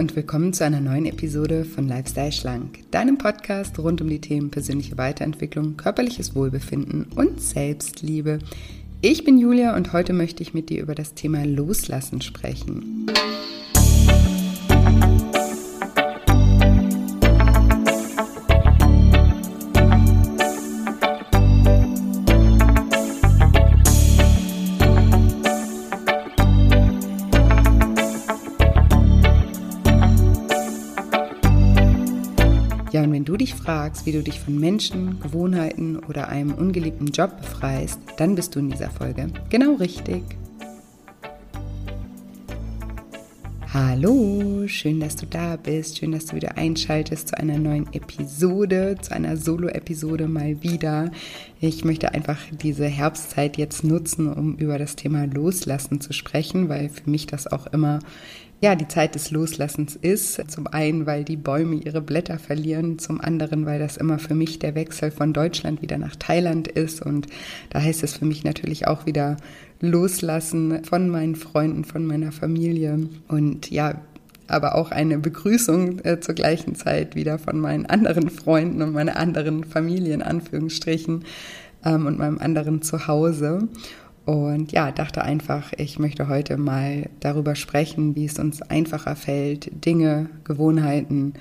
Und willkommen zu einer neuen Episode von Lifestyle Schlank, deinem Podcast rund um die Themen persönliche Weiterentwicklung, körperliches Wohlbefinden und Selbstliebe. Ich bin Julia und heute möchte ich mit dir über das Thema Loslassen sprechen. Fragst, wie du dich von Menschen, Gewohnheiten oder einem ungeliebten Job befreist, dann bist du in dieser Folge genau richtig. Hallo, schön, dass du da bist, schön, dass du wieder einschaltest zu einer neuen Episode, zu einer Solo-Episode mal wieder. Ich möchte einfach diese Herbstzeit jetzt nutzen, um über das Thema Loslassen zu sprechen, weil für mich das auch immer ja, die Zeit des Loslassens ist. Zum einen, weil die Bäume ihre Blätter verlieren, zum anderen, weil das immer für mich der Wechsel von Deutschland wieder nach Thailand ist. Und da heißt es für mich natürlich auch wieder loslassen von meinen Freunden, von meiner Familie. Und ja, aber auch eine Begrüßung äh, zur gleichen Zeit wieder von meinen anderen Freunden und meiner anderen Familie in Anführungsstrichen ähm, und meinem anderen Zuhause. Und ja, dachte einfach, ich möchte heute mal darüber sprechen, wie es uns einfacher fällt, Dinge, Gewohnheiten,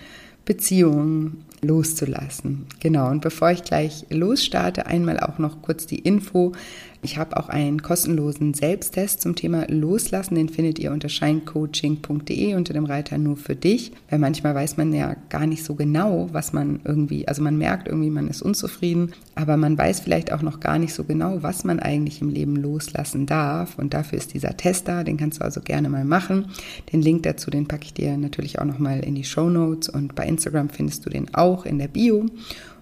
Beziehungen loszulassen. Genau, und bevor ich gleich losstarte, einmal auch noch kurz die Info. Ich habe auch einen kostenlosen Selbsttest zum Thema Loslassen. Den findet ihr unter scheincoaching.de unter dem Reiter nur für dich. Weil manchmal weiß man ja gar nicht so genau, was man irgendwie, also man merkt irgendwie, man ist unzufrieden, aber man weiß vielleicht auch noch gar nicht so genau, was man eigentlich im Leben loslassen darf. Und dafür ist dieser Test da. Den kannst du also gerne mal machen. Den Link dazu, den packe ich dir natürlich auch nochmal in die Show Notes und bei Instagram findest du den auch in der Bio.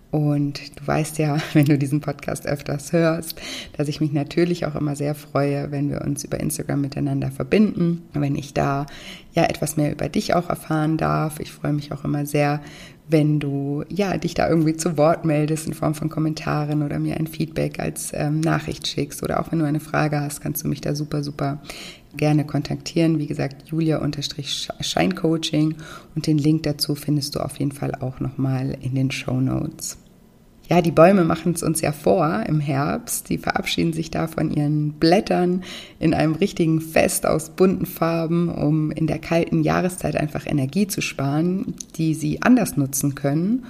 Und du weißt ja, wenn du diesen Podcast öfters hörst, dass ich mich natürlich auch immer sehr freue, wenn wir uns über Instagram miteinander verbinden, wenn ich da ja etwas mehr über dich auch erfahren darf. Ich freue mich auch immer sehr, wenn du ja dich da irgendwie zu Wort meldest in Form von Kommentaren oder mir ein Feedback als ähm, Nachricht schickst oder auch wenn du eine Frage hast, kannst du mich da super super gerne kontaktieren. Wie gesagt, Julia-Scheincoaching und den Link dazu findest du auf jeden Fall auch nochmal in den Show Notes. Ja, die Bäume machen es uns ja vor im Herbst. Die verabschieden sich da von ihren Blättern in einem richtigen Fest aus bunten Farben, um in der kalten Jahreszeit einfach Energie zu sparen, die sie anders nutzen können.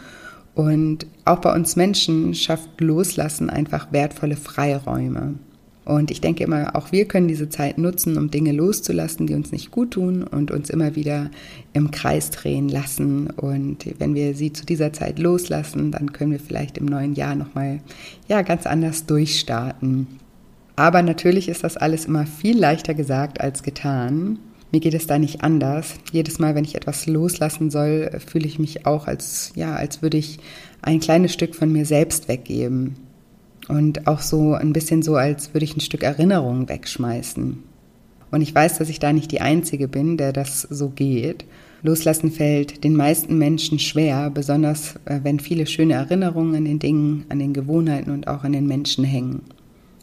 Und auch bei uns Menschen schafft Loslassen einfach wertvolle Freiräume. Und ich denke immer, auch wir können diese Zeit nutzen, um Dinge loszulassen, die uns nicht gut tun und uns immer wieder im Kreis drehen lassen. Und wenn wir sie zu dieser Zeit loslassen, dann können wir vielleicht im neuen Jahr nochmal, ja, ganz anders durchstarten. Aber natürlich ist das alles immer viel leichter gesagt als getan. Mir geht es da nicht anders. Jedes Mal, wenn ich etwas loslassen soll, fühle ich mich auch als, ja, als würde ich ein kleines Stück von mir selbst weggeben. Und auch so ein bisschen so, als würde ich ein Stück Erinnerung wegschmeißen. Und ich weiß, dass ich da nicht die Einzige bin, der das so geht. Loslassen fällt den meisten Menschen schwer, besonders äh, wenn viele schöne Erinnerungen an den Dingen, an den Gewohnheiten und auch an den Menschen hängen.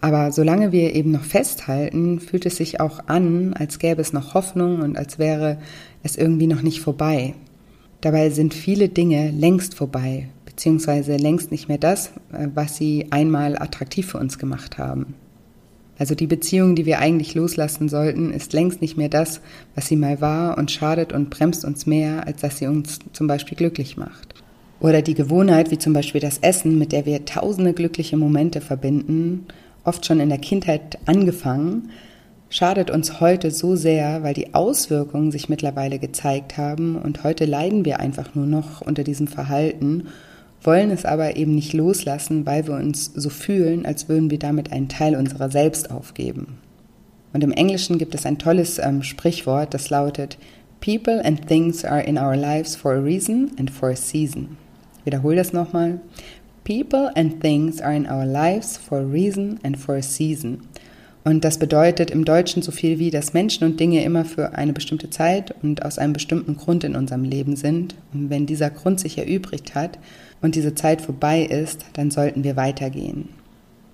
Aber solange wir eben noch festhalten, fühlt es sich auch an, als gäbe es noch Hoffnung und als wäre es irgendwie noch nicht vorbei. Dabei sind viele Dinge längst vorbei, beziehungsweise längst nicht mehr das, äh, was sie einmal attraktiv für uns gemacht haben. Also die Beziehung, die wir eigentlich loslassen sollten, ist längst nicht mehr das, was sie mal war und schadet und bremst uns mehr, als dass sie uns zum Beispiel glücklich macht. Oder die Gewohnheit, wie zum Beispiel das Essen, mit der wir tausende glückliche Momente verbinden, oft schon in der Kindheit angefangen, schadet uns heute so sehr, weil die Auswirkungen sich mittlerweile gezeigt haben und heute leiden wir einfach nur noch unter diesem Verhalten wollen es aber eben nicht loslassen, weil wir uns so fühlen, als würden wir damit einen Teil unserer selbst aufgeben. Und im Englischen gibt es ein tolles ähm, Sprichwort, das lautet, People and things are in our lives for a reason and for a season. Ich wiederhole das nochmal. People and things are in our lives for a reason and for a season. Und das bedeutet im Deutschen so viel wie, dass Menschen und Dinge immer für eine bestimmte Zeit und aus einem bestimmten Grund in unserem Leben sind. Und wenn dieser Grund sich erübrigt hat und diese Zeit vorbei ist, dann sollten wir weitergehen.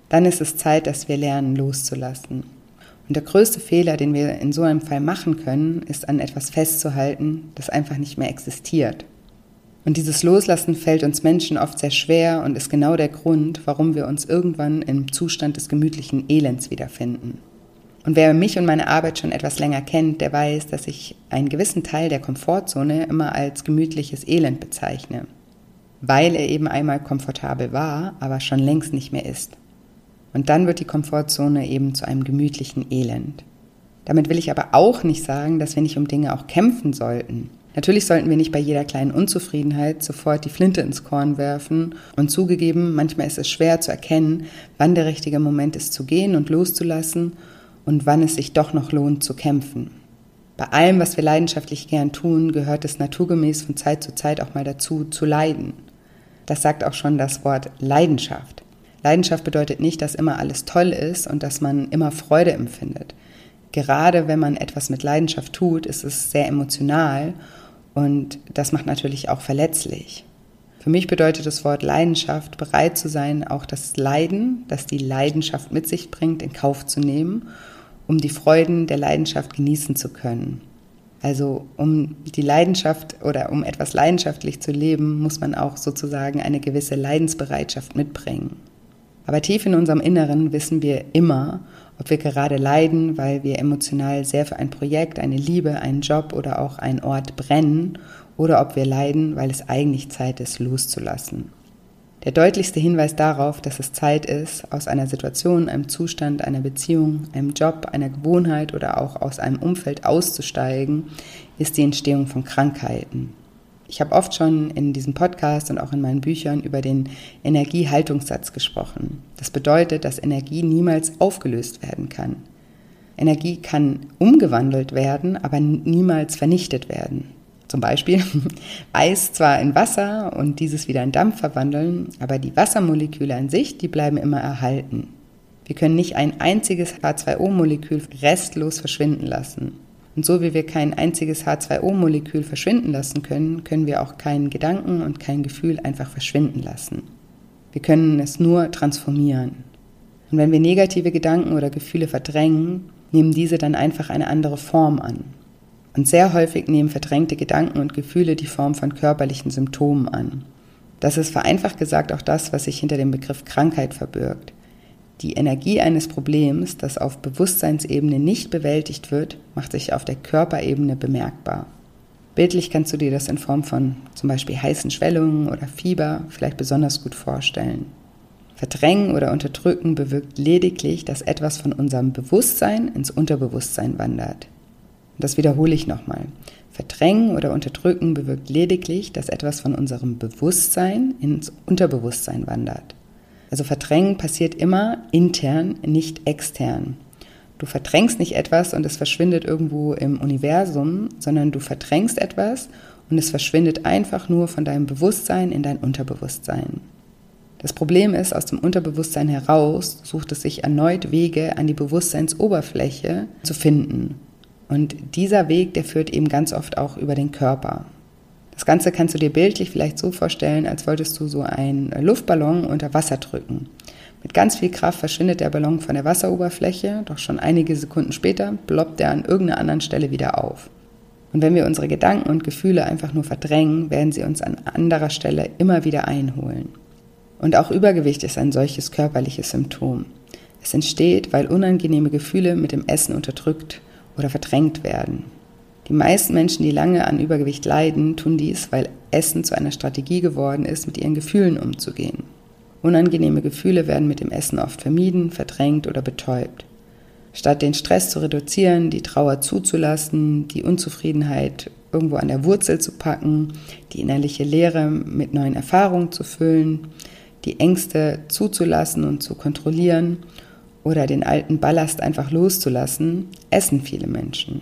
Dann ist es Zeit, dass wir lernen loszulassen. Und der größte Fehler, den wir in so einem Fall machen können, ist an etwas festzuhalten, das einfach nicht mehr existiert. Und dieses Loslassen fällt uns Menschen oft sehr schwer und ist genau der Grund, warum wir uns irgendwann im Zustand des gemütlichen Elends wiederfinden. Und wer mich und meine Arbeit schon etwas länger kennt, der weiß, dass ich einen gewissen Teil der Komfortzone immer als gemütliches Elend bezeichne, weil er eben einmal komfortabel war, aber schon längst nicht mehr ist. Und dann wird die Komfortzone eben zu einem gemütlichen Elend. Damit will ich aber auch nicht sagen, dass wir nicht um Dinge auch kämpfen sollten. Natürlich sollten wir nicht bei jeder kleinen Unzufriedenheit sofort die Flinte ins Korn werfen und zugegeben, manchmal ist es schwer zu erkennen, wann der richtige Moment ist zu gehen und loszulassen und wann es sich doch noch lohnt zu kämpfen. Bei allem, was wir leidenschaftlich gern tun, gehört es naturgemäß von Zeit zu Zeit auch mal dazu, zu leiden. Das sagt auch schon das Wort Leidenschaft. Leidenschaft bedeutet nicht, dass immer alles toll ist und dass man immer Freude empfindet. Gerade wenn man etwas mit Leidenschaft tut, ist es sehr emotional und das macht natürlich auch verletzlich. Für mich bedeutet das Wort Leidenschaft, bereit zu sein, auch das Leiden, das die Leidenschaft mit sich bringt, in Kauf zu nehmen, um die Freuden der Leidenschaft genießen zu können. Also um die Leidenschaft oder um etwas leidenschaftlich zu leben, muss man auch sozusagen eine gewisse Leidensbereitschaft mitbringen. Aber tief in unserem Inneren wissen wir immer, ob wir gerade leiden, weil wir emotional sehr für ein Projekt, eine Liebe, einen Job oder auch einen Ort brennen oder ob wir leiden, weil es eigentlich Zeit ist, loszulassen. Der deutlichste Hinweis darauf, dass es Zeit ist, aus einer Situation, einem Zustand, einer Beziehung, einem Job, einer Gewohnheit oder auch aus einem Umfeld auszusteigen, ist die Entstehung von Krankheiten. Ich habe oft schon in diesem Podcast und auch in meinen Büchern über den Energiehaltungssatz gesprochen. Das bedeutet, dass Energie niemals aufgelöst werden kann. Energie kann umgewandelt werden, aber niemals vernichtet werden. Zum Beispiel Eis zwar in Wasser und dieses wieder in Dampf verwandeln, aber die Wassermoleküle an sich, die bleiben immer erhalten. Wir können nicht ein einziges H2O-Molekül restlos verschwinden lassen. Und so wie wir kein einziges H2O-Molekül verschwinden lassen können, können wir auch keinen Gedanken und kein Gefühl einfach verschwinden lassen. Wir können es nur transformieren. Und wenn wir negative Gedanken oder Gefühle verdrängen, nehmen diese dann einfach eine andere Form an. Und sehr häufig nehmen verdrängte Gedanken und Gefühle die Form von körperlichen Symptomen an. Das ist vereinfacht gesagt auch das, was sich hinter dem Begriff Krankheit verbirgt. Die Energie eines Problems, das auf Bewusstseinsebene nicht bewältigt wird, macht sich auf der Körperebene bemerkbar. Bildlich kannst du dir das in Form von zum Beispiel heißen Schwellungen oder Fieber vielleicht besonders gut vorstellen. Verdrängen oder Unterdrücken bewirkt lediglich, dass etwas von unserem Bewusstsein ins Unterbewusstsein wandert. Das wiederhole ich nochmal. Verdrängen oder unterdrücken bewirkt lediglich, dass etwas von unserem Bewusstsein ins Unterbewusstsein wandert. Also Verdrängen passiert immer intern, nicht extern. Du verdrängst nicht etwas und es verschwindet irgendwo im Universum, sondern du verdrängst etwas und es verschwindet einfach nur von deinem Bewusstsein in dein Unterbewusstsein. Das Problem ist, aus dem Unterbewusstsein heraus sucht es sich erneut Wege an die Bewusstseinsoberfläche zu finden. Und dieser Weg, der führt eben ganz oft auch über den Körper. Das Ganze kannst du dir bildlich vielleicht so vorstellen, als wolltest du so einen Luftballon unter Wasser drücken. Mit ganz viel Kraft verschwindet der Ballon von der Wasseroberfläche, doch schon einige Sekunden später ploppt er an irgendeiner anderen Stelle wieder auf. Und wenn wir unsere Gedanken und Gefühle einfach nur verdrängen, werden sie uns an anderer Stelle immer wieder einholen. Und auch Übergewicht ist ein solches körperliches Symptom. Es entsteht, weil unangenehme Gefühle mit dem Essen unterdrückt oder verdrängt werden. Die meisten Menschen, die lange an Übergewicht leiden, tun dies, weil Essen zu einer Strategie geworden ist, mit ihren Gefühlen umzugehen. Unangenehme Gefühle werden mit dem Essen oft vermieden, verdrängt oder betäubt. Statt den Stress zu reduzieren, die Trauer zuzulassen, die Unzufriedenheit irgendwo an der Wurzel zu packen, die innerliche Leere mit neuen Erfahrungen zu füllen, die Ängste zuzulassen und zu kontrollieren oder den alten Ballast einfach loszulassen, essen viele Menschen.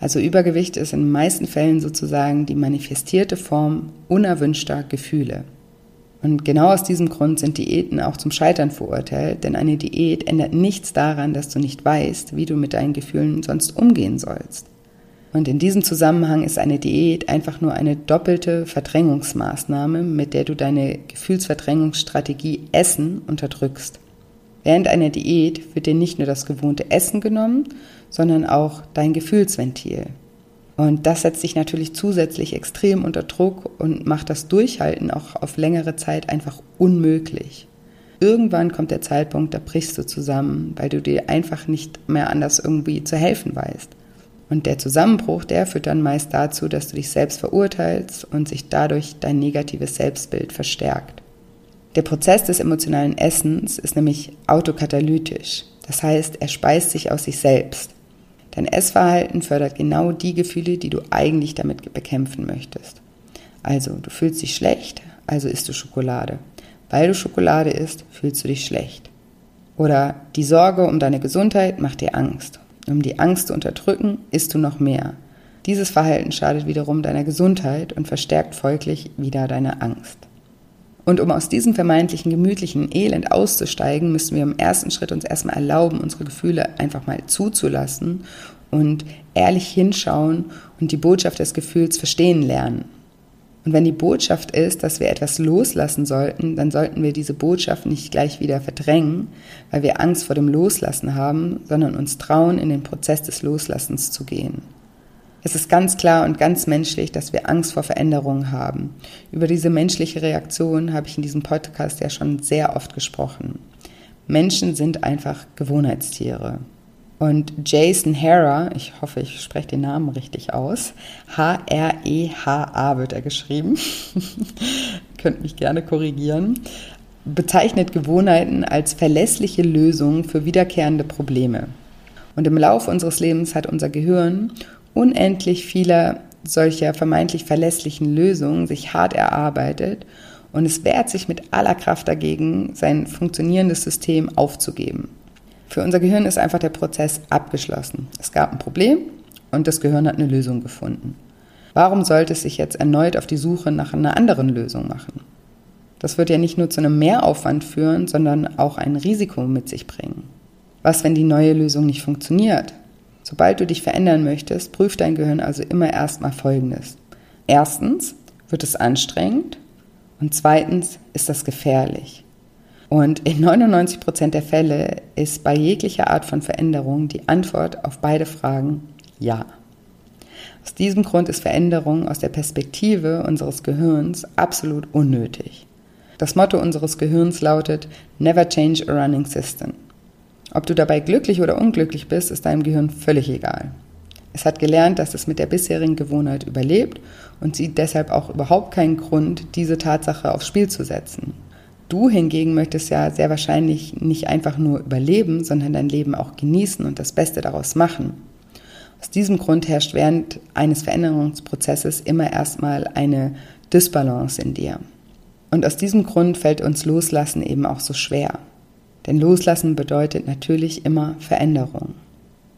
Also Übergewicht ist in den meisten Fällen sozusagen die manifestierte Form unerwünschter Gefühle. Und genau aus diesem Grund sind Diäten auch zum Scheitern verurteilt, denn eine Diät ändert nichts daran, dass du nicht weißt, wie du mit deinen Gefühlen sonst umgehen sollst. Und in diesem Zusammenhang ist eine Diät einfach nur eine doppelte Verdrängungsmaßnahme, mit der du deine Gefühlsverdrängungsstrategie Essen unterdrückst. Während einer Diät wird dir nicht nur das gewohnte Essen genommen, sondern auch dein Gefühlsventil. Und das setzt dich natürlich zusätzlich extrem unter Druck und macht das Durchhalten auch auf längere Zeit einfach unmöglich. Irgendwann kommt der Zeitpunkt, da brichst du zusammen, weil du dir einfach nicht mehr anders irgendwie zu helfen weißt. Und der Zusammenbruch, der führt dann meist dazu, dass du dich selbst verurteilst und sich dadurch dein negatives Selbstbild verstärkt. Der Prozess des emotionalen Essens ist nämlich autokatalytisch. Das heißt, er speist sich aus sich selbst. Dein Essverhalten fördert genau die Gefühle, die du eigentlich damit bekämpfen möchtest. Also, du fühlst dich schlecht, also isst du Schokolade. Weil du Schokolade isst, fühlst du dich schlecht. Oder die Sorge um deine Gesundheit macht dir Angst. Um die Angst zu unterdrücken, isst du noch mehr. Dieses Verhalten schadet wiederum deiner Gesundheit und verstärkt folglich wieder deine Angst. Und um aus diesem vermeintlichen gemütlichen Elend auszusteigen, müssen wir im ersten Schritt uns erstmal erlauben, unsere Gefühle einfach mal zuzulassen und ehrlich hinschauen und die Botschaft des Gefühls verstehen lernen. Und wenn die Botschaft ist, dass wir etwas loslassen sollten, dann sollten wir diese Botschaft nicht gleich wieder verdrängen, weil wir Angst vor dem Loslassen haben, sondern uns trauen, in den Prozess des Loslassens zu gehen. Es ist ganz klar und ganz menschlich, dass wir Angst vor Veränderungen haben. Über diese menschliche Reaktion habe ich in diesem Podcast ja schon sehr oft gesprochen. Menschen sind einfach Gewohnheitstiere. Und Jason Hara, ich hoffe, ich spreche den Namen richtig aus, H-R-E-H-A wird er geschrieben, könnt mich gerne korrigieren, bezeichnet Gewohnheiten als verlässliche Lösungen für wiederkehrende Probleme. Und im Laufe unseres Lebens hat unser Gehirn unendlich vieler solcher vermeintlich verlässlichen Lösungen sich hart erarbeitet und es wehrt sich mit aller Kraft dagegen, sein funktionierendes System aufzugeben. Für unser Gehirn ist einfach der Prozess abgeschlossen. Es gab ein Problem und das Gehirn hat eine Lösung gefunden. Warum sollte es sich jetzt erneut auf die Suche nach einer anderen Lösung machen? Das wird ja nicht nur zu einem Mehraufwand führen, sondern auch ein Risiko mit sich bringen. Was, wenn die neue Lösung nicht funktioniert? Sobald du dich verändern möchtest, prüft dein Gehirn also immer erstmal Folgendes. Erstens wird es anstrengend und zweitens ist das gefährlich. Und in 99 Prozent der Fälle ist bei jeglicher Art von Veränderung die Antwort auf beide Fragen ja. Aus diesem Grund ist Veränderung aus der Perspektive unseres Gehirns absolut unnötig. Das Motto unseres Gehirns lautet Never change a running system. Ob du dabei glücklich oder unglücklich bist, ist deinem Gehirn völlig egal. Es hat gelernt, dass es mit der bisherigen Gewohnheit überlebt und sieht deshalb auch überhaupt keinen Grund, diese Tatsache aufs Spiel zu setzen. Du hingegen möchtest ja sehr wahrscheinlich nicht einfach nur überleben, sondern dein Leben auch genießen und das Beste daraus machen. Aus diesem Grund herrscht während eines Veränderungsprozesses immer erstmal eine Dysbalance in dir. Und aus diesem Grund fällt uns Loslassen eben auch so schwer. Denn Loslassen bedeutet natürlich immer Veränderung.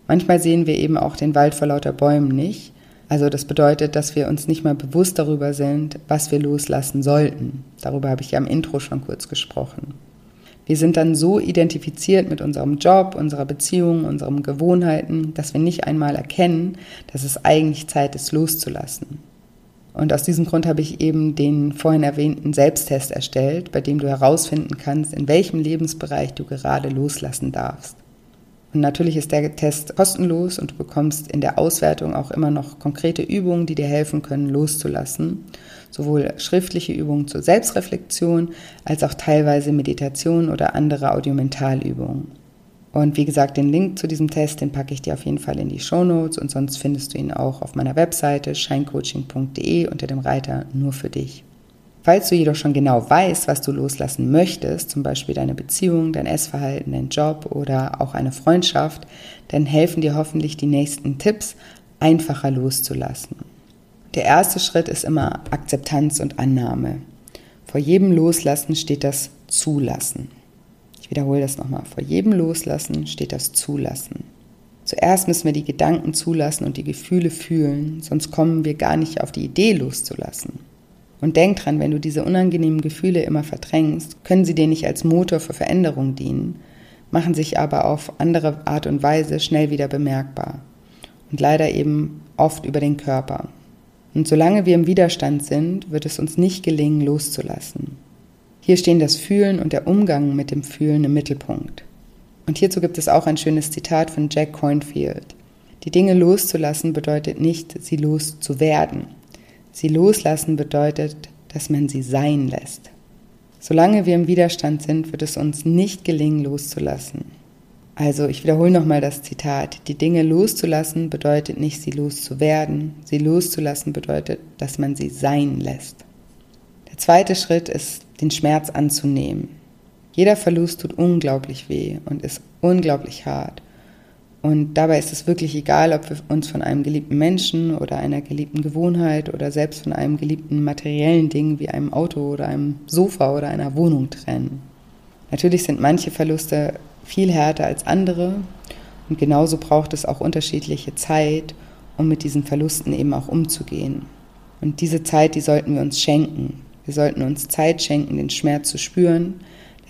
Manchmal sehen wir eben auch den Wald vor lauter Bäumen nicht. Also das bedeutet, dass wir uns nicht mal bewusst darüber sind, was wir loslassen sollten. Darüber habe ich ja im Intro schon kurz gesprochen. Wir sind dann so identifiziert mit unserem Job, unserer Beziehung, unseren Gewohnheiten, dass wir nicht einmal erkennen, dass es eigentlich Zeit ist, loszulassen. Und aus diesem Grund habe ich eben den vorhin erwähnten Selbsttest erstellt, bei dem du herausfinden kannst, in welchem Lebensbereich du gerade loslassen darfst. Und natürlich ist der Test kostenlos und du bekommst in der Auswertung auch immer noch konkrete Übungen, die dir helfen können, loszulassen. Sowohl schriftliche Übungen zur Selbstreflexion als auch teilweise Meditation oder andere Audiomentalübungen. Und wie gesagt, den Link zu diesem Test, den packe ich dir auf jeden Fall in die Show Notes und sonst findest du ihn auch auf meiner Webseite scheincoaching.de unter dem Reiter nur für dich. Falls du jedoch schon genau weißt, was du loslassen möchtest, zum Beispiel deine Beziehung, dein Essverhalten, dein Job oder auch eine Freundschaft, dann helfen dir hoffentlich die nächsten Tipps, einfacher loszulassen. Der erste Schritt ist immer Akzeptanz und Annahme. Vor jedem Loslassen steht das Zulassen. Ich wiederhole das nochmal. Vor jedem Loslassen steht das Zulassen. Zuerst müssen wir die Gedanken zulassen und die Gefühle fühlen, sonst kommen wir gar nicht auf die Idee loszulassen. Und denk dran, wenn du diese unangenehmen Gefühle immer verdrängst, können sie dir nicht als Motor für Veränderung dienen, machen sich aber auf andere Art und Weise schnell wieder bemerkbar. Und leider eben oft über den Körper. Und solange wir im Widerstand sind, wird es uns nicht gelingen, loszulassen. Hier stehen das Fühlen und der Umgang mit dem Fühlen im Mittelpunkt. Und hierzu gibt es auch ein schönes Zitat von Jack Cornfield. Die Dinge loszulassen bedeutet nicht, sie loszuwerden. Sie loslassen bedeutet, dass man sie sein lässt. Solange wir im Widerstand sind, wird es uns nicht gelingen, loszulassen. Also ich wiederhole nochmal das Zitat. Die Dinge loszulassen bedeutet nicht, sie loszuwerden. Sie loszulassen bedeutet, dass man sie sein lässt. Der zweite Schritt ist, den Schmerz anzunehmen. Jeder Verlust tut unglaublich weh und ist unglaublich hart. Und dabei ist es wirklich egal, ob wir uns von einem geliebten Menschen oder einer geliebten Gewohnheit oder selbst von einem geliebten materiellen Ding wie einem Auto oder einem Sofa oder einer Wohnung trennen. Natürlich sind manche Verluste viel härter als andere und genauso braucht es auch unterschiedliche Zeit, um mit diesen Verlusten eben auch umzugehen. Und diese Zeit, die sollten wir uns schenken. Wir sollten uns Zeit schenken, den Schmerz zu spüren,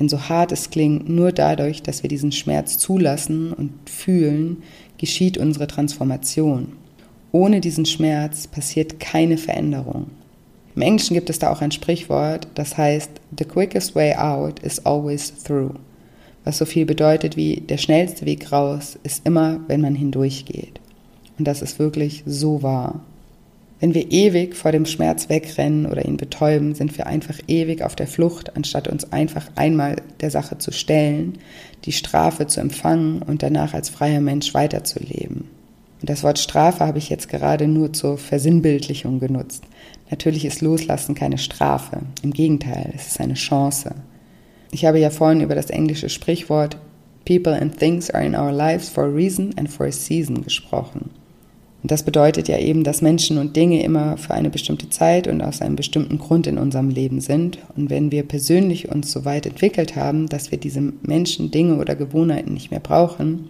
denn so hart es klingt, nur dadurch, dass wir diesen Schmerz zulassen und fühlen, geschieht unsere Transformation. Ohne diesen Schmerz passiert keine Veränderung. Im Englischen gibt es da auch ein Sprichwort, das heißt, The quickest way out is always through. Was so viel bedeutet wie, der schnellste Weg raus ist immer, wenn man hindurchgeht. Und das ist wirklich so wahr. Wenn wir ewig vor dem Schmerz wegrennen oder ihn betäuben, sind wir einfach ewig auf der Flucht, anstatt uns einfach einmal der Sache zu stellen, die Strafe zu empfangen und danach als freier Mensch weiterzuleben. Und das Wort Strafe habe ich jetzt gerade nur zur Versinnbildlichung genutzt. Natürlich ist Loslassen keine Strafe. Im Gegenteil, es ist eine Chance. Ich habe ja vorhin über das englische Sprichwort People and things are in our lives for a reason and for a season gesprochen. Und das bedeutet ja eben, dass Menschen und Dinge immer für eine bestimmte Zeit und aus einem bestimmten Grund in unserem Leben sind. Und wenn wir persönlich uns so weit entwickelt haben, dass wir diese Menschen, Dinge oder Gewohnheiten nicht mehr brauchen,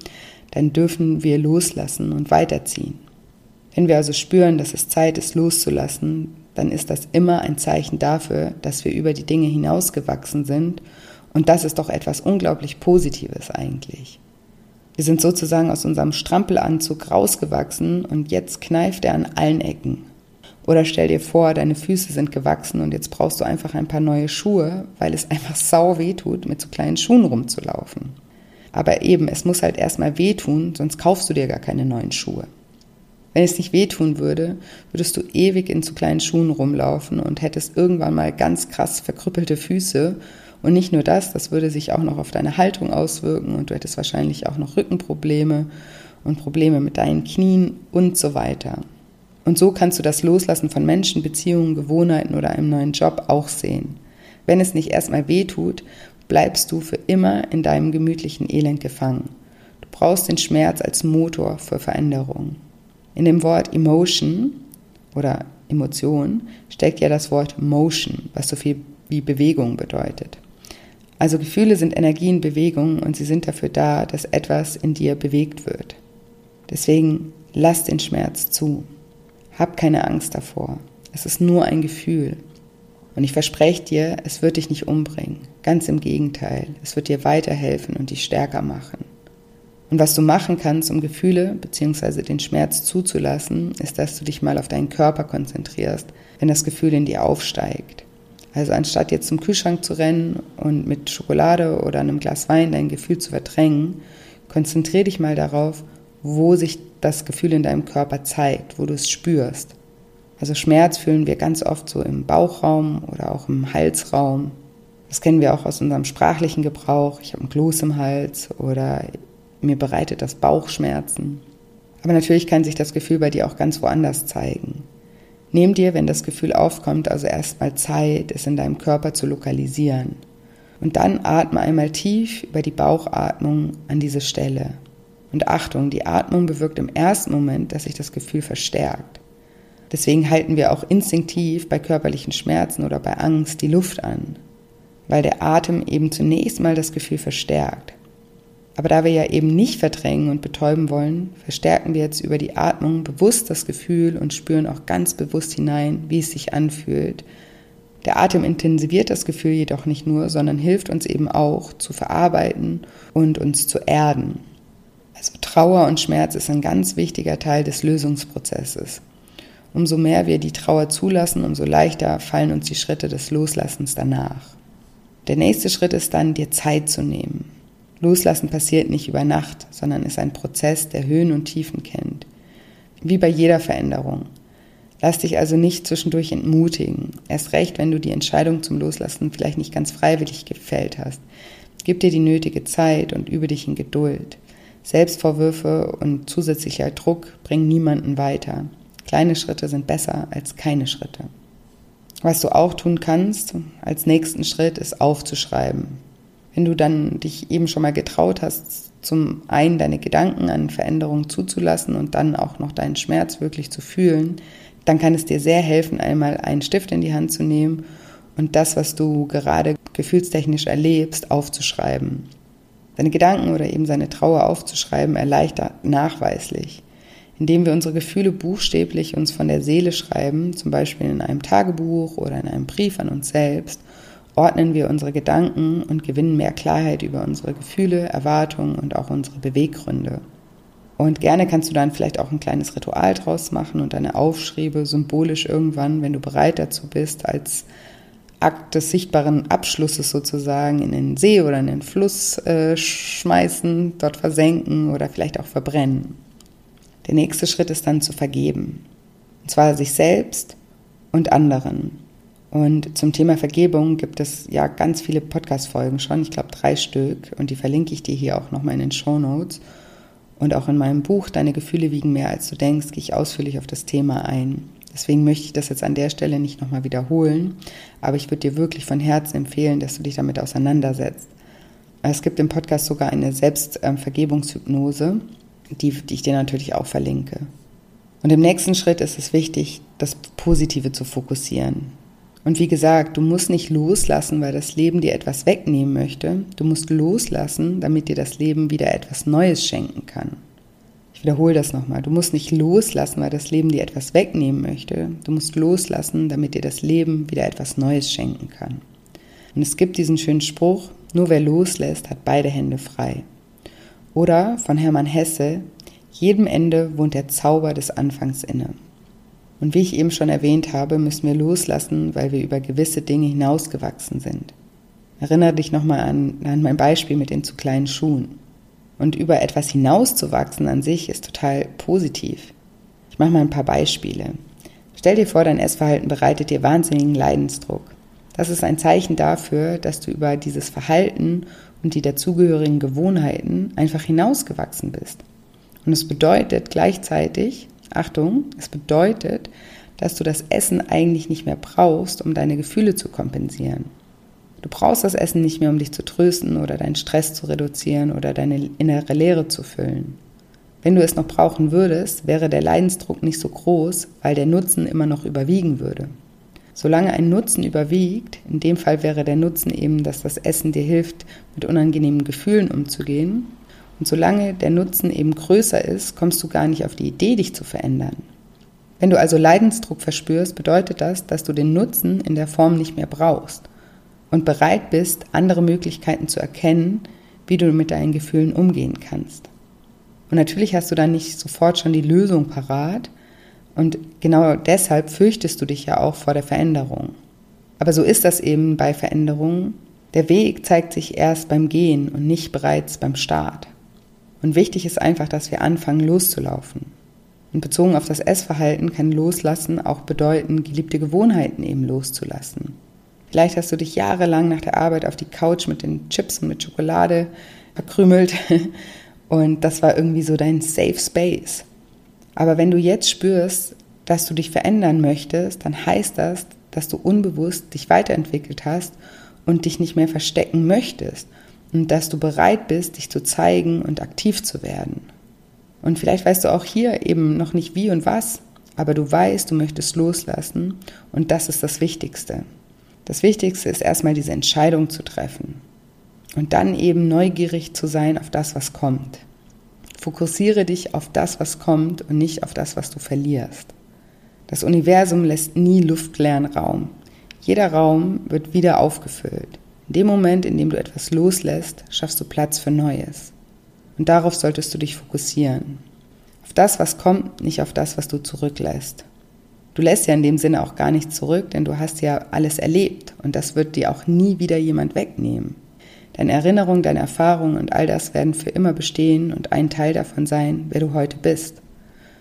dann dürfen wir loslassen und weiterziehen. Wenn wir also spüren, dass es Zeit ist, loszulassen, dann ist das immer ein Zeichen dafür, dass wir über die Dinge hinausgewachsen sind. Und das ist doch etwas unglaublich Positives eigentlich. Wir sind sozusagen aus unserem Strampelanzug rausgewachsen und jetzt kneift er an allen Ecken. Oder stell dir vor, deine Füße sind gewachsen und jetzt brauchst du einfach ein paar neue Schuhe, weil es einfach sau weh tut, mit so kleinen Schuhen rumzulaufen. Aber eben, es muss halt erstmal wehtun, sonst kaufst du dir gar keine neuen Schuhe. Wenn es nicht wehtun würde, würdest du ewig in zu kleinen Schuhen rumlaufen und hättest irgendwann mal ganz krass verkrüppelte Füße und nicht nur das, das würde sich auch noch auf deine Haltung auswirken und du hättest wahrscheinlich auch noch Rückenprobleme und Probleme mit deinen Knien und so weiter. Und so kannst du das Loslassen von Menschen, Beziehungen, Gewohnheiten oder einem neuen Job auch sehen. Wenn es nicht erstmal weh tut, bleibst du für immer in deinem gemütlichen Elend gefangen. Du brauchst den Schmerz als Motor für Veränderung. In dem Wort Emotion oder Emotion steckt ja das Wort Motion, was so viel wie Bewegung bedeutet. Also Gefühle sind Energie in Bewegung und sie sind dafür da, dass etwas in dir bewegt wird. Deswegen lass den Schmerz zu. Hab keine Angst davor. Es ist nur ein Gefühl. Und ich verspreche dir, es wird dich nicht umbringen. Ganz im Gegenteil, es wird dir weiterhelfen und dich stärker machen. Und was du machen kannst, um Gefühle bzw. den Schmerz zuzulassen, ist, dass du dich mal auf deinen Körper konzentrierst, wenn das Gefühl in dir aufsteigt. Also anstatt jetzt zum Kühlschrank zu rennen und mit Schokolade oder einem Glas Wein dein Gefühl zu verdrängen, konzentriere dich mal darauf, wo sich das Gefühl in deinem Körper zeigt, wo du es spürst. Also Schmerz fühlen wir ganz oft so im Bauchraum oder auch im Halsraum. Das kennen wir auch aus unserem sprachlichen Gebrauch. Ich habe einen Kloß im Hals oder mir bereitet das Bauchschmerzen. Aber natürlich kann sich das Gefühl bei dir auch ganz woanders zeigen. Nimm dir, wenn das Gefühl aufkommt, also erstmal Zeit, es in deinem Körper zu lokalisieren. Und dann atme einmal tief über die Bauchatmung an diese Stelle. Und Achtung, die Atmung bewirkt im ersten Moment, dass sich das Gefühl verstärkt. Deswegen halten wir auch instinktiv bei körperlichen Schmerzen oder bei Angst die Luft an, weil der Atem eben zunächst mal das Gefühl verstärkt. Aber da wir ja eben nicht verdrängen und betäuben wollen, verstärken wir jetzt über die Atmung bewusst das Gefühl und spüren auch ganz bewusst hinein, wie es sich anfühlt. Der Atem intensiviert das Gefühl jedoch nicht nur, sondern hilft uns eben auch zu verarbeiten und uns zu erden. Also Trauer und Schmerz ist ein ganz wichtiger Teil des Lösungsprozesses. Umso mehr wir die Trauer zulassen, umso leichter fallen uns die Schritte des Loslassens danach. Der nächste Schritt ist dann, dir Zeit zu nehmen. Loslassen passiert nicht über Nacht, sondern ist ein Prozess, der Höhen und Tiefen kennt. Wie bei jeder Veränderung. Lass dich also nicht zwischendurch entmutigen. Erst recht, wenn du die Entscheidung zum Loslassen vielleicht nicht ganz freiwillig gefällt hast. Gib dir die nötige Zeit und übe dich in Geduld. Selbstvorwürfe und zusätzlicher Druck bringen niemanden weiter. Kleine Schritte sind besser als keine Schritte. Was du auch tun kannst als nächsten Schritt ist aufzuschreiben. Wenn du dann dich eben schon mal getraut hast, zum einen deine Gedanken an Veränderungen zuzulassen und dann auch noch deinen Schmerz wirklich zu fühlen, dann kann es dir sehr helfen, einmal einen Stift in die Hand zu nehmen und das, was du gerade gefühlstechnisch erlebst, aufzuschreiben. Seine Gedanken oder eben seine Trauer aufzuschreiben erleichtert nachweislich. Indem wir unsere Gefühle buchstäblich uns von der Seele schreiben, zum Beispiel in einem Tagebuch oder in einem Brief an uns selbst, ordnen wir unsere Gedanken und gewinnen mehr Klarheit über unsere Gefühle, Erwartungen und auch unsere Beweggründe. Und gerne kannst du dann vielleicht auch ein kleines Ritual draus machen und deine Aufschriebe symbolisch irgendwann, wenn du bereit dazu bist, als Akt des sichtbaren Abschlusses sozusagen in den See oder in den Fluss äh, schmeißen, dort versenken oder vielleicht auch verbrennen. Der nächste Schritt ist dann zu vergeben. Und zwar sich selbst und anderen. Und zum Thema Vergebung gibt es ja ganz viele Podcast-Folgen schon, ich glaube drei Stück, und die verlinke ich dir hier auch nochmal in den Show Notes. Und auch in meinem Buch Deine Gefühle wiegen mehr als du denkst, gehe ich ausführlich auf das Thema ein. Deswegen möchte ich das jetzt an der Stelle nicht nochmal wiederholen, aber ich würde dir wirklich von Herzen empfehlen, dass du dich damit auseinandersetzt. Es gibt im Podcast sogar eine Selbstvergebungshypnose, die, die ich dir natürlich auch verlinke. Und im nächsten Schritt ist es wichtig, das Positive zu fokussieren. Und wie gesagt, du musst nicht loslassen, weil das Leben dir etwas wegnehmen möchte. Du musst loslassen, damit dir das Leben wieder etwas Neues schenken kann. Ich wiederhole das nochmal. Du musst nicht loslassen, weil das Leben dir etwas wegnehmen möchte. Du musst loslassen, damit dir das Leben wieder etwas Neues schenken kann. Und es gibt diesen schönen Spruch, nur wer loslässt, hat beide Hände frei. Oder von Hermann Hesse, jedem Ende wohnt der Zauber des Anfangs inne. Und wie ich eben schon erwähnt habe, müssen wir loslassen, weil wir über gewisse Dinge hinausgewachsen sind. Erinnere dich nochmal an, an mein Beispiel mit den zu kleinen Schuhen. Und über etwas hinauszuwachsen an sich ist total positiv. Ich mache mal ein paar Beispiele. Stell dir vor, dein Essverhalten bereitet dir wahnsinnigen Leidensdruck. Das ist ein Zeichen dafür, dass du über dieses Verhalten und die dazugehörigen Gewohnheiten einfach hinausgewachsen bist. Und es bedeutet gleichzeitig, Achtung, es bedeutet, dass du das Essen eigentlich nicht mehr brauchst, um deine Gefühle zu kompensieren. Du brauchst das Essen nicht mehr, um dich zu trösten oder deinen Stress zu reduzieren oder deine innere Leere zu füllen. Wenn du es noch brauchen würdest, wäre der Leidensdruck nicht so groß, weil der Nutzen immer noch überwiegen würde. Solange ein Nutzen überwiegt, in dem Fall wäre der Nutzen eben, dass das Essen dir hilft, mit unangenehmen Gefühlen umzugehen, und solange der Nutzen eben größer ist, kommst du gar nicht auf die Idee, dich zu verändern. Wenn du also Leidensdruck verspürst, bedeutet das, dass du den Nutzen in der Form nicht mehr brauchst und bereit bist, andere Möglichkeiten zu erkennen, wie du mit deinen Gefühlen umgehen kannst. Und natürlich hast du dann nicht sofort schon die Lösung parat und genau deshalb fürchtest du dich ja auch vor der Veränderung. Aber so ist das eben bei Veränderungen. Der Weg zeigt sich erst beim Gehen und nicht bereits beim Start. Und wichtig ist einfach, dass wir anfangen loszulaufen. Und bezogen auf das Essverhalten kann Loslassen auch bedeuten, geliebte Gewohnheiten eben loszulassen. Vielleicht hast du dich jahrelang nach der Arbeit auf die Couch mit den Chips und mit Schokolade verkrümelt und das war irgendwie so dein Safe Space. Aber wenn du jetzt spürst, dass du dich verändern möchtest, dann heißt das, dass du unbewusst dich weiterentwickelt hast und dich nicht mehr verstecken möchtest und dass du bereit bist, dich zu zeigen und aktiv zu werden. Und vielleicht weißt du auch hier eben noch nicht wie und was, aber du weißt, du möchtest loslassen und das ist das Wichtigste. Das Wichtigste ist erstmal diese Entscheidung zu treffen und dann eben neugierig zu sein auf das, was kommt. Fokussiere dich auf das, was kommt und nicht auf das, was du verlierst. Das Universum lässt nie luftleeren Raum. Jeder Raum wird wieder aufgefüllt. In dem Moment, in dem du etwas loslässt, schaffst du Platz für Neues. Und darauf solltest du dich fokussieren. Auf das, was kommt, nicht auf das, was du zurücklässt. Du lässt ja in dem Sinne auch gar nichts zurück, denn du hast ja alles erlebt und das wird dir auch nie wieder jemand wegnehmen. Deine Erinnerung, deine Erfahrungen und all das werden für immer bestehen und ein Teil davon sein, wer du heute bist.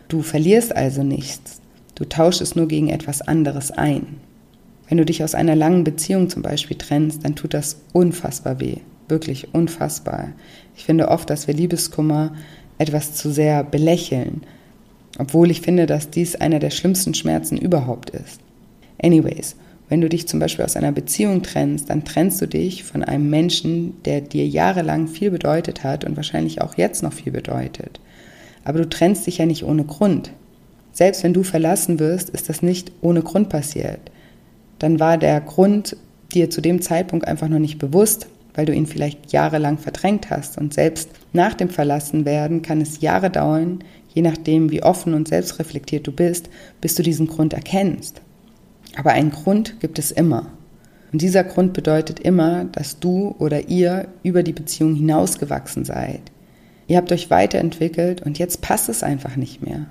Du verlierst also nichts. Du tauschst es nur gegen etwas anderes ein. Wenn du dich aus einer langen Beziehung zum Beispiel trennst, dann tut das unfassbar weh. Wirklich unfassbar. Ich finde oft, dass wir Liebeskummer etwas zu sehr belächeln, obwohl ich finde, dass dies einer der schlimmsten Schmerzen überhaupt ist. Anyways, wenn du dich zum Beispiel aus einer Beziehung trennst, dann trennst du dich von einem Menschen, der dir jahrelang viel bedeutet hat und wahrscheinlich auch jetzt noch viel bedeutet. Aber du trennst dich ja nicht ohne Grund. Selbst wenn du verlassen wirst, ist das nicht ohne Grund passiert. Dann war der Grund dir zu dem Zeitpunkt einfach noch nicht bewusst, weil du ihn vielleicht jahrelang verdrängt hast. Und selbst nach dem Verlassenwerden kann es Jahre dauern, je nachdem, wie offen und selbstreflektiert du bist, bis du diesen Grund erkennst. Aber einen Grund gibt es immer. Und dieser Grund bedeutet immer, dass du oder ihr über die Beziehung hinausgewachsen seid. Ihr habt euch weiterentwickelt und jetzt passt es einfach nicht mehr.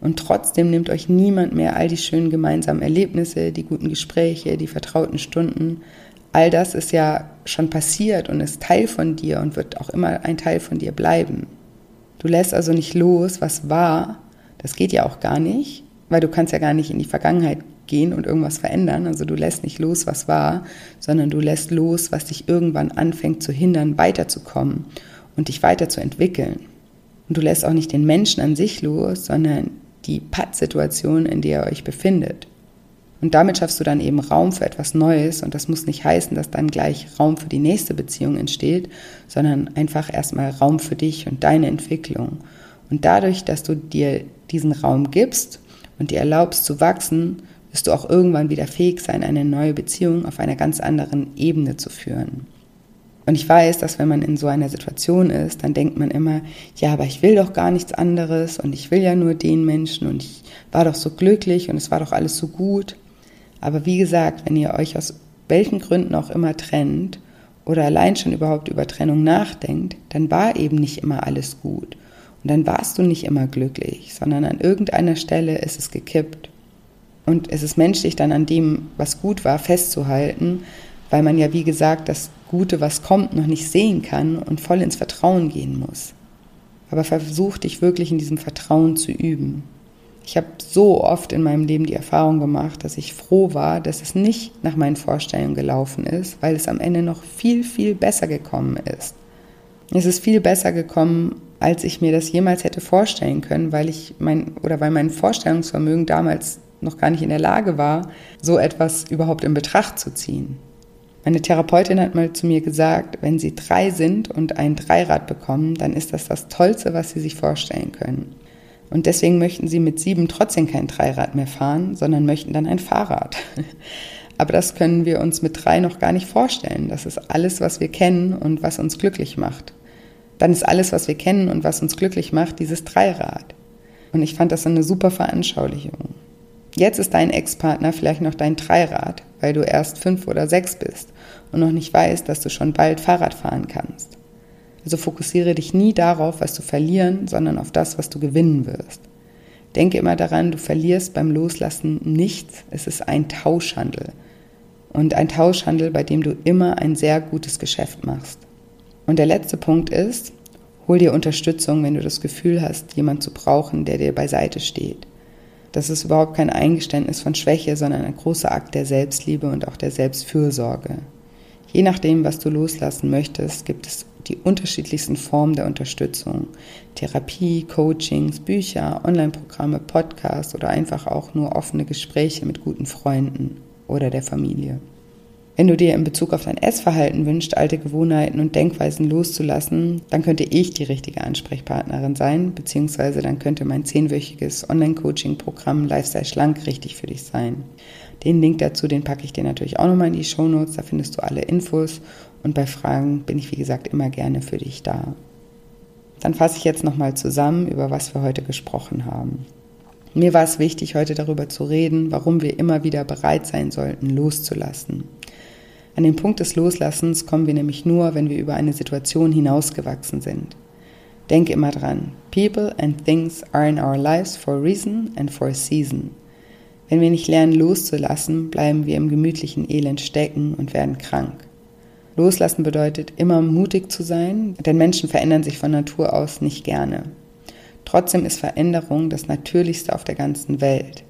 Und trotzdem nimmt euch niemand mehr all die schönen gemeinsamen Erlebnisse, die guten Gespräche, die vertrauten Stunden. All das ist ja schon passiert und ist Teil von dir und wird auch immer ein Teil von dir bleiben. Du lässt also nicht los, was war. Das geht ja auch gar nicht, weil du kannst ja gar nicht in die Vergangenheit gehen und irgendwas verändern. Also du lässt nicht los, was war, sondern du lässt los, was dich irgendwann anfängt zu hindern, weiterzukommen und dich weiterzuentwickeln. Und du lässt auch nicht den Menschen an sich los, sondern die Pattsituation, in der ihr euch befindet. Und damit schaffst du dann eben Raum für etwas Neues und das muss nicht heißen, dass dann gleich Raum für die nächste Beziehung entsteht, sondern einfach erstmal Raum für dich und deine Entwicklung. Und dadurch, dass du dir diesen Raum gibst und dir erlaubst zu wachsen, wirst du auch irgendwann wieder fähig sein, eine neue Beziehung auf einer ganz anderen Ebene zu führen. Und ich weiß, dass wenn man in so einer Situation ist, dann denkt man immer, ja, aber ich will doch gar nichts anderes und ich will ja nur den Menschen und ich war doch so glücklich und es war doch alles so gut. Aber wie gesagt, wenn ihr euch aus welchen Gründen auch immer trennt oder allein schon überhaupt über Trennung nachdenkt, dann war eben nicht immer alles gut. Und dann warst du nicht immer glücklich, sondern an irgendeiner Stelle ist es gekippt. Und es ist menschlich, dann an dem, was gut war, festzuhalten, weil man ja, wie gesagt, das Gute, was kommt, noch nicht sehen kann und voll ins Vertrauen gehen muss. Aber versuch dich wirklich in diesem Vertrauen zu üben. Ich habe so oft in meinem Leben die Erfahrung gemacht, dass ich froh war, dass es nicht nach meinen Vorstellungen gelaufen ist, weil es am Ende noch viel, viel besser gekommen ist. Es ist viel besser gekommen, als ich mir das jemals hätte vorstellen können, weil ich mein oder weil mein Vorstellungsvermögen damals noch gar nicht in der Lage war, so etwas überhaupt in Betracht zu ziehen. Meine Therapeutin hat mal zu mir gesagt, wenn Sie drei sind und ein Dreirad bekommen, dann ist das das Tollste, was Sie sich vorstellen können. Und deswegen möchten Sie mit sieben trotzdem kein Dreirad mehr fahren, sondern möchten dann ein Fahrrad. Aber das können wir uns mit drei noch gar nicht vorstellen. Das ist alles, was wir kennen und was uns glücklich macht. Dann ist alles, was wir kennen und was uns glücklich macht, dieses Dreirad. Und ich fand das eine super Veranschaulichung. Jetzt ist dein Ex-Partner vielleicht noch dein Dreirad, weil du erst fünf oder sechs bist und noch nicht weißt, dass du schon bald Fahrrad fahren kannst. Also fokussiere dich nie darauf, was du verlieren, sondern auf das, was du gewinnen wirst. Denke immer daran, du verlierst beim Loslassen nichts, es ist ein Tauschhandel. Und ein Tauschhandel, bei dem du immer ein sehr gutes Geschäft machst. Und der letzte Punkt ist, hol dir Unterstützung, wenn du das Gefühl hast, jemand zu brauchen, der dir beiseite steht. Das ist überhaupt kein Eingeständnis von Schwäche, sondern ein großer Akt der Selbstliebe und auch der Selbstfürsorge. Je nachdem, was du loslassen möchtest, gibt es die unterschiedlichsten Formen der Unterstützung. Therapie, Coachings, Bücher, Online-Programme, Podcasts oder einfach auch nur offene Gespräche mit guten Freunden oder der Familie. Wenn du dir in Bezug auf dein Essverhalten wünschst, alte Gewohnheiten und Denkweisen loszulassen, dann könnte ich die richtige Ansprechpartnerin sein, beziehungsweise dann könnte mein zehnwöchiges Online-Coaching-Programm Lifestyle Schlank richtig für dich sein. Den Link dazu, den packe ich dir natürlich auch nochmal in die Show Notes, da findest du alle Infos und bei Fragen bin ich, wie gesagt, immer gerne für dich da. Dann fasse ich jetzt nochmal zusammen, über was wir heute gesprochen haben. Mir war es wichtig, heute darüber zu reden, warum wir immer wieder bereit sein sollten, loszulassen. An den Punkt des Loslassens kommen wir nämlich nur, wenn wir über eine Situation hinausgewachsen sind. Denke immer dran, people and things are in our lives for a reason and for a season. Wenn wir nicht lernen loszulassen, bleiben wir im gemütlichen Elend stecken und werden krank. Loslassen bedeutet immer mutig zu sein, denn Menschen verändern sich von Natur aus nicht gerne. Trotzdem ist Veränderung das Natürlichste auf der ganzen Welt.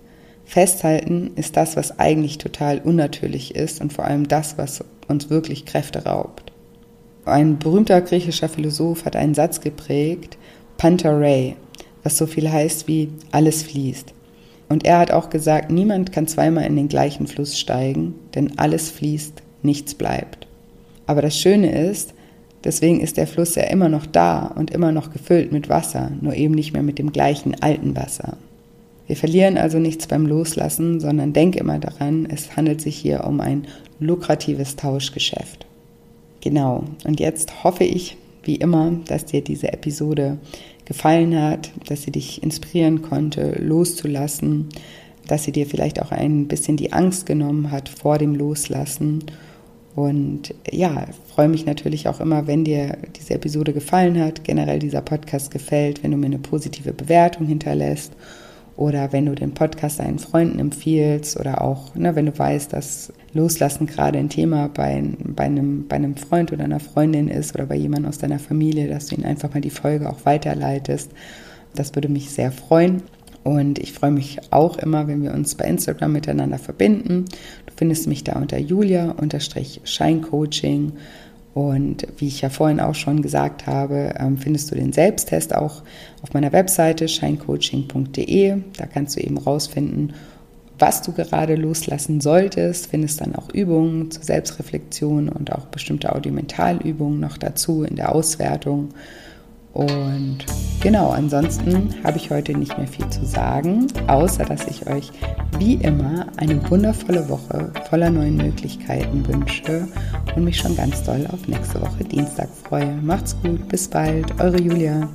Festhalten ist das, was eigentlich total unnatürlich ist und vor allem das, was uns wirklich Kräfte raubt. Ein berühmter griechischer Philosoph hat einen Satz geprägt, Pantarei, was so viel heißt wie alles fließt. Und er hat auch gesagt, niemand kann zweimal in den gleichen Fluss steigen, denn alles fließt, nichts bleibt. Aber das Schöne ist, deswegen ist der Fluss ja immer noch da und immer noch gefüllt mit Wasser, nur eben nicht mehr mit dem gleichen alten Wasser. Wir verlieren also nichts beim Loslassen, sondern denk immer daran, es handelt sich hier um ein lukratives Tauschgeschäft. Genau, und jetzt hoffe ich, wie immer, dass dir diese Episode gefallen hat, dass sie dich inspirieren konnte, loszulassen, dass sie dir vielleicht auch ein bisschen die Angst genommen hat vor dem Loslassen. Und ja, freue mich natürlich auch immer, wenn dir diese Episode gefallen hat, generell dieser Podcast gefällt, wenn du mir eine positive Bewertung hinterlässt oder wenn du den Podcast deinen Freunden empfiehlst oder auch, ne, wenn du weißt, dass Loslassen gerade ein Thema bei, bei, einem, bei einem Freund oder einer Freundin ist oder bei jemandem aus deiner Familie, dass du ihnen einfach mal die Folge auch weiterleitest. Das würde mich sehr freuen. Und ich freue mich auch immer, wenn wir uns bei Instagram miteinander verbinden. Du findest mich da unter Julia-Scheincoaching. Und wie ich ja vorhin auch schon gesagt habe, ähm, findest du den Selbsttest auch auf meiner Webseite shinecoaching.de. Da kannst du eben rausfinden, was du gerade loslassen solltest. Findest dann auch Übungen zur Selbstreflexion und auch bestimmte Audiomentalübungen noch dazu in der Auswertung. Und genau, ansonsten habe ich heute nicht mehr viel zu sagen, außer dass ich euch wie immer eine wundervolle Woche voller neuen Möglichkeiten wünsche und mich schon ganz doll auf nächste Woche Dienstag freue. Macht's gut, bis bald, eure Julia.